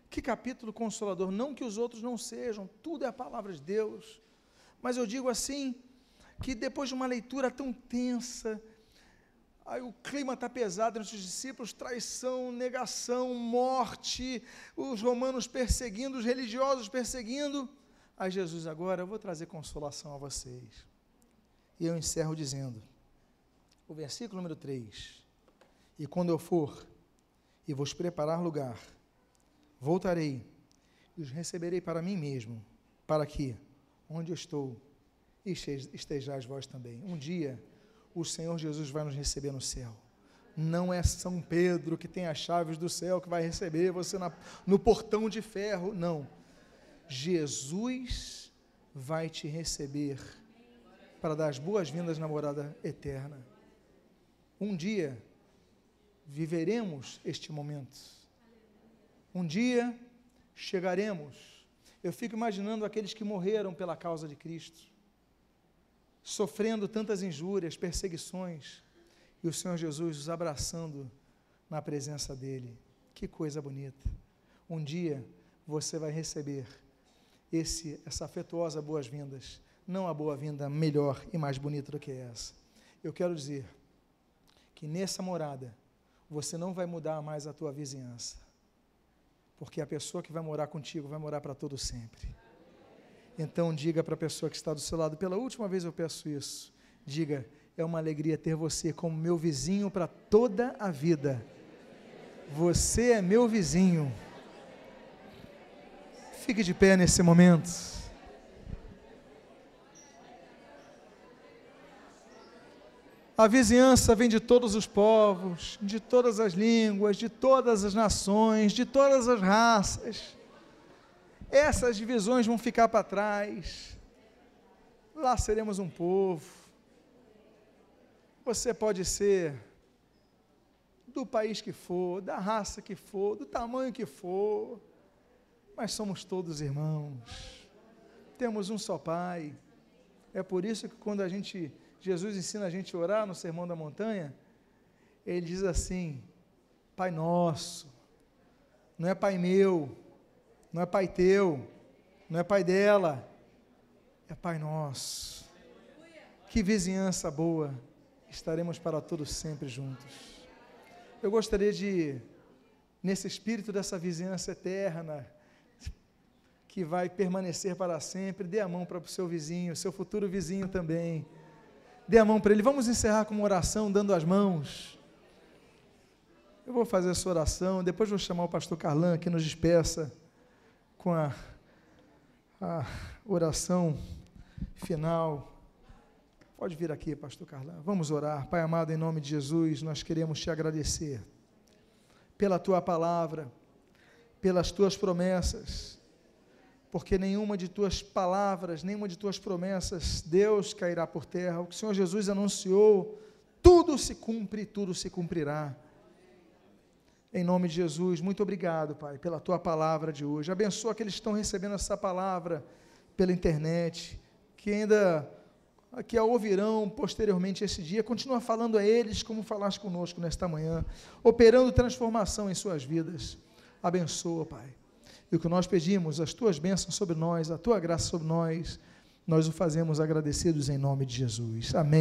Que capítulo consolador. Não que os outros não sejam, tudo é a palavra de Deus. Mas eu digo assim, que depois de uma leitura tão tensa, aí o clima está pesado entre os discípulos, traição, negação, morte, os romanos perseguindo, os religiosos perseguindo. Aí Jesus, agora eu vou trazer consolação a vocês. E eu encerro dizendo: o versículo número 3. E quando eu for e vos preparar lugar, voltarei e os receberei para mim mesmo, para que, onde eu estou, estejais vós também. Um dia, o Senhor Jesus vai nos receber no céu. Não é São Pedro que tem as chaves do céu que vai receber você na, no portão de ferro. Não. Jesus vai te receber para dar as boas-vindas na morada eterna. Um dia viveremos este momento. Um dia chegaremos. Eu fico imaginando aqueles que morreram pela causa de Cristo, sofrendo tantas injúrias, perseguições, e o Senhor Jesus os abraçando na presença dele. Que coisa bonita. Um dia você vai receber esse essa afetuosa boas-vindas, não a boa-vinda melhor e mais bonita do que essa. Eu quero dizer que nessa morada você não vai mudar mais a tua vizinhança. Porque a pessoa que vai morar contigo vai morar para todo sempre. Então diga para a pessoa que está do seu lado, pela última vez eu peço isso. Diga: é uma alegria ter você como meu vizinho para toda a vida. Você é meu vizinho. Fique de pé nesse momento. A vizinhança vem de todos os povos, de todas as línguas, de todas as nações, de todas as raças. Essas divisões vão ficar para trás. Lá seremos um povo você pode ser do país que for, da raça que for, do tamanho que for, mas somos todos irmãos. Temos um só Pai. É por isso que quando a gente Jesus ensina a gente a orar no Sermão da Montanha, ele diz assim: Pai nosso, não é pai meu, não é pai teu, não é pai dela, é pai nosso. Que vizinhança boa estaremos para todos sempre juntos. Eu gostaria de, nesse espírito dessa vizinhança eterna, que vai permanecer para sempre, dê a mão para o seu vizinho, seu futuro vizinho também. Dê a mão para ele. Vamos encerrar com uma oração, dando as mãos. Eu vou fazer essa oração, depois vou chamar o pastor Carlan que nos despeça com a, a oração final. Pode vir aqui, pastor Carlão. Vamos orar. Pai amado, em nome de Jesus, nós queremos te agradecer pela tua palavra, pelas tuas promessas, porque nenhuma de tuas palavras, nenhuma de tuas promessas, Deus cairá por terra. O que o Senhor Jesus anunciou, tudo se cumpre, tudo se cumprirá. Em nome de Jesus, muito obrigado, Pai, pela tua palavra de hoje. Abençoa aqueles que estão recebendo essa palavra pela internet, que ainda que a ouvirão posteriormente esse dia, continua falando a eles como falaste conosco nesta manhã, operando transformação em suas vidas. Abençoa, Pai. E o que nós pedimos, as tuas bênçãos sobre nós, a tua graça sobre nós, nós o fazemos agradecidos em nome de Jesus. Amém.